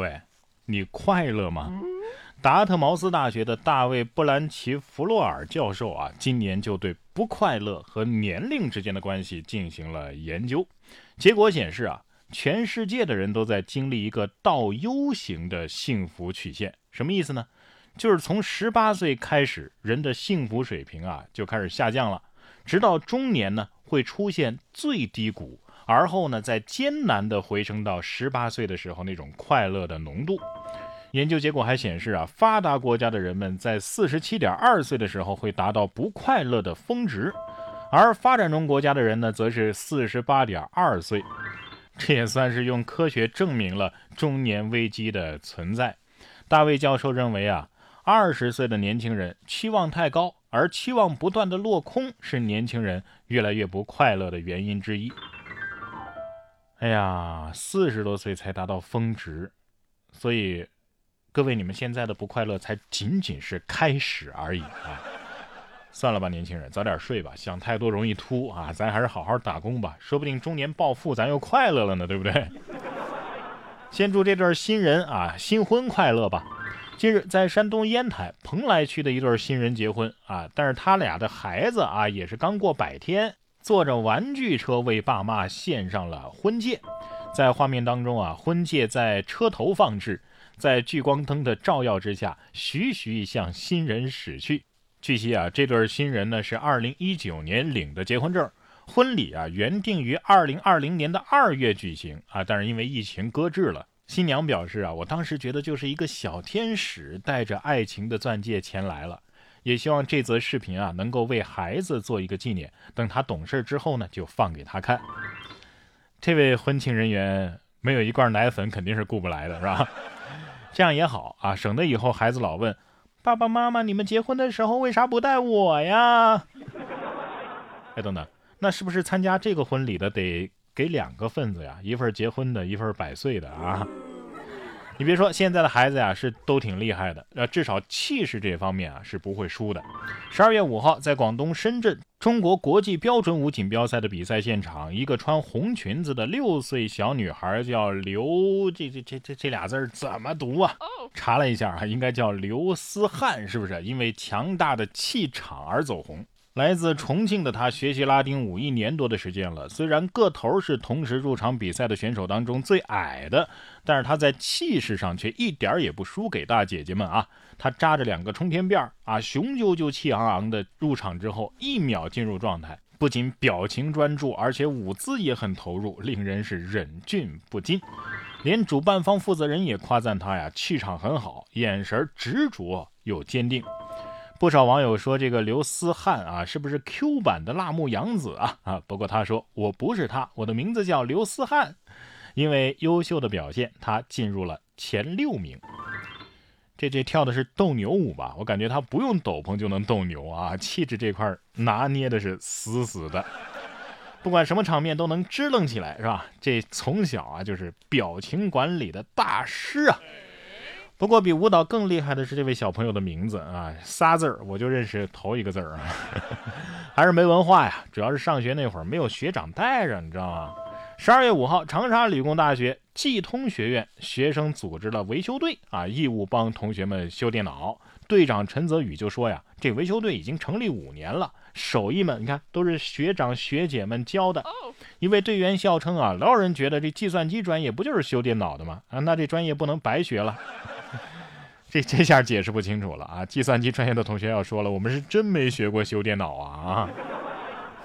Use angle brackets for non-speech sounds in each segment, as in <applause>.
喂，你快乐吗？达特茅斯大学的大卫·布兰奇·弗洛尔教授啊，今年就对不快乐和年龄之间的关系进行了研究。结果显示啊，全世界的人都在经历一个倒 U 型的幸福曲线。什么意思呢？就是从十八岁开始，人的幸福水平啊就开始下降了，直到中年呢会出现最低谷，而后呢再艰难地回升到十八岁的时候那种快乐的浓度。研究结果还显示啊，发达国家的人们在四十七点二岁的时候会达到不快乐的峰值，而发展中国家的人呢，则是四十八点二岁。这也算是用科学证明了中年危机的存在。大卫教授认为啊，二十岁的年轻人期望太高，而期望不断的落空是年轻人越来越不快乐的原因之一。哎呀，四十多岁才达到峰值，所以。各位，你们现在的不快乐才仅仅是开始而已啊！算了吧，年轻人，早点睡吧。想太多容易秃啊，咱还是好好打工吧，说不定中年暴富，咱又快乐了呢，对不对？先祝这对新人啊新婚快乐吧。近日，在山东烟台蓬莱区的一对新人结婚啊，但是他俩的孩子啊也是刚过百天，坐着玩具车为爸妈献上了婚戒。在画面当中啊，婚戒在车头放置。在聚光灯的照耀之下，徐徐向新人驶去。据悉啊，这对新人呢是2019年领的结婚证，婚礼啊原定于2020年的二月举行啊，但是因为疫情搁置了。新娘表示啊，我当时觉得就是一个小天使带着爱情的钻戒前来了，也希望这则视频啊能够为孩子做一个纪念，等他懂事之后呢就放给他看。这位婚庆人员没有一罐奶粉肯定是顾不来的，是吧？<laughs> 这样也好啊，省得以后孩子老问爸爸妈妈：“你们结婚的时候为啥不带我呀？”哎，等等，那是不是参加这个婚礼的得给两个份子呀？一份结婚的，一份百岁的啊？你别说，现在的孩子呀是都挺厉害的，呃，至少气势这方面啊是不会输的。十二月五号，在广东深圳中国国际标准舞锦标赛的比赛现场，一个穿红裙子的六岁小女孩叫刘，这这这这这俩字怎么读啊？查了一下啊，应该叫刘思翰，是不是？因为强大的气场而走红。来自重庆的他学习拉丁舞一年多的时间了，虽然个头是同时入场比赛的选手当中最矮的，但是他在气势上却一点也不输给大姐姐们啊！他扎着两个冲天辫儿啊，雄赳赳气昂昂的入场之后，一秒进入状态，不仅表情专注，而且舞姿也很投入，令人是忍俊不禁。连主办方负责人也夸赞他呀，气场很好，眼神执着又坚定。不少网友说这个刘思翰啊，是不是 Q 版的辣目洋子啊？啊，不过他说我不是他，我的名字叫刘思翰。因为优秀的表现，他进入了前六名。这这跳的是斗牛舞吧？我感觉他不用斗篷就能斗牛啊，气质这块拿捏的是死死的。不管什么场面都能支棱起来，是吧？这从小啊就是表情管理的大师啊。不过比舞蹈更厉害的是这位小朋友的名字啊，仨字儿我就认识头一个字儿啊，<laughs> 还是没文化呀，主要是上学那会儿没有学长带着，你知道吗？十二月五号，长沙理工大学技通学院学生组织了维修队啊，义务帮同学们修电脑。队长陈泽宇就说呀，这维修队已经成立五年了，手艺们你看都是学长学姐们教的。一位队员笑称啊，老有人觉得这计算机专业不就是修电脑的吗？啊，那这专业不能白学了。这这下解释不清楚了啊！计算机专业的同学要说了，我们是真没学过修电脑啊啊！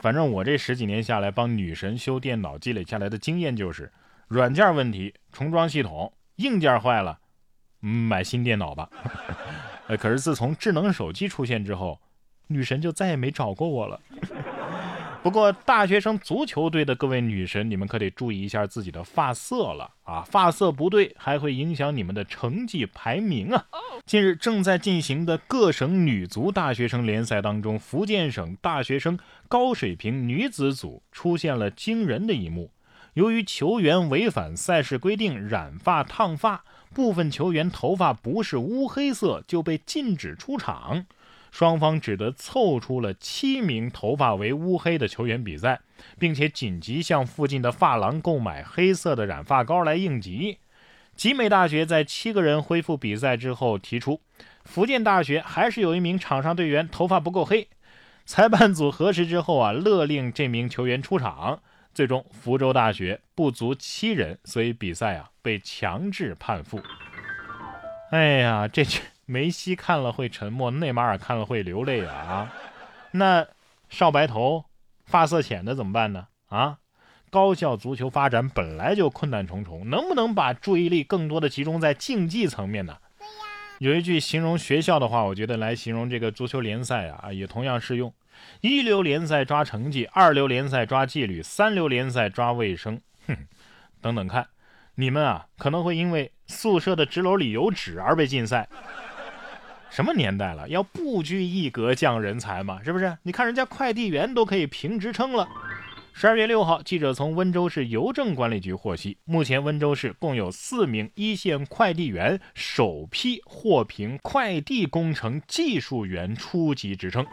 反正我这十几年下来帮女神修电脑积累下来的经验就是，软件问题重装系统，硬件坏了买新电脑吧。<laughs> 呃，可是自从智能手机出现之后，女神就再也没找过我了。不过，大学生足球队的各位女神，你们可得注意一下自己的发色了啊！发色不对，还会影响你们的成绩排名啊！近日正在进行的各省女足大学生联赛当中，福建省大学生高水平女子组出现了惊人的一幕：由于球员违反赛事规定染发烫发，部分球员头发不是乌黑色，就被禁止出场。双方只得凑出了七名头发为乌黑的球员比赛，并且紧急向附近的发廊购买黑色的染发膏来应急。集美大学在七个人恢复比赛之后提出，福建大学还是有一名场上队员头发不够黑。裁判组核实之后啊，勒令这名球员出场。最终，福州大学不足七人，所以比赛啊被强制判负。哎呀，这梅西看了会沉默，内马尔看了会流泪啊！那少白头、发色浅的怎么办呢？啊，高校足球发展本来就困难重重，能不能把注意力更多的集中在竞技层面呢？有一句形容学校的话，我觉得来形容这个足球联赛啊，也同样适用。一流联赛抓成绩，二流联赛抓纪律，三流联赛抓卫生。哼，等等看，你们啊可能会因为宿舍的纸篓里有纸而被禁赛。什么年代了，要不拘一格降人才嘛？是不是？你看人家快递员都可以评职称了。十二月六号，记者从温州市邮政管理局获悉，目前温州市共有四名一线快递员首批获评快递工程技术员初级职称。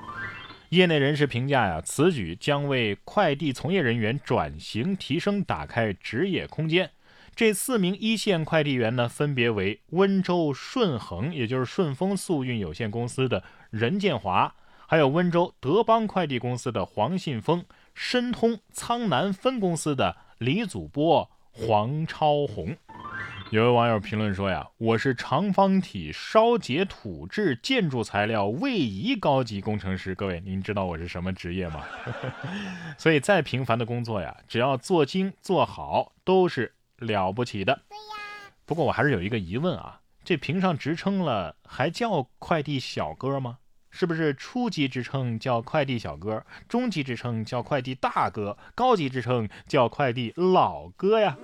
业内人士评价呀，此举将为快递从业人员转型提升打开职业空间。这四名一线快递员呢，分别为温州顺恒，也就是顺丰速运有限公司的任建华，还有温州德邦快递公司的黄信峰，申通苍南分公司的李祖波、黄超红。有位网友评论说呀：“我是长方体烧结土质建筑材料位移高级工程师。各位，您知道我是什么职业吗？<laughs> 所以再平凡的工作呀，只要做精做好，都是了不起的。不过我还是有一个疑问啊，这评上职称了，还叫快递小哥吗？是不是初级职称叫快递小哥，中级职称叫快递大哥，高级职称叫快递老哥呀？”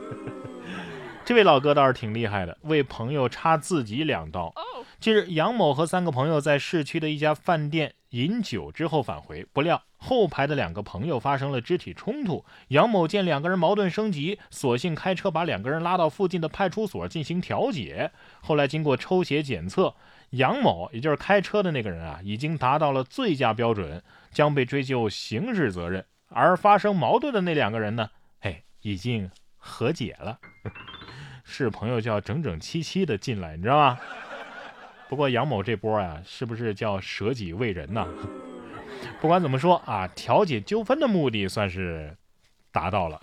<laughs> 这位老哥倒是挺厉害的，为朋友插自己两刀。近日，杨某和三个朋友在市区的一家饭店饮酒之后返回，不料后排的两个朋友发生了肢体冲突。杨某见两个人矛盾升级，索性开车把两个人拉到附近的派出所进行调解。后来经过抽血检测，杨某也就是开车的那个人啊，已经达到了醉驾标准，将被追究刑事责任。而发生矛盾的那两个人呢，哎，已经和解了。<laughs> 是朋友叫整整齐齐的进来，你知道吗？不过杨某这波啊，是不是叫舍己为人呢？不管怎么说啊，调解纠纷的目的算是达到了。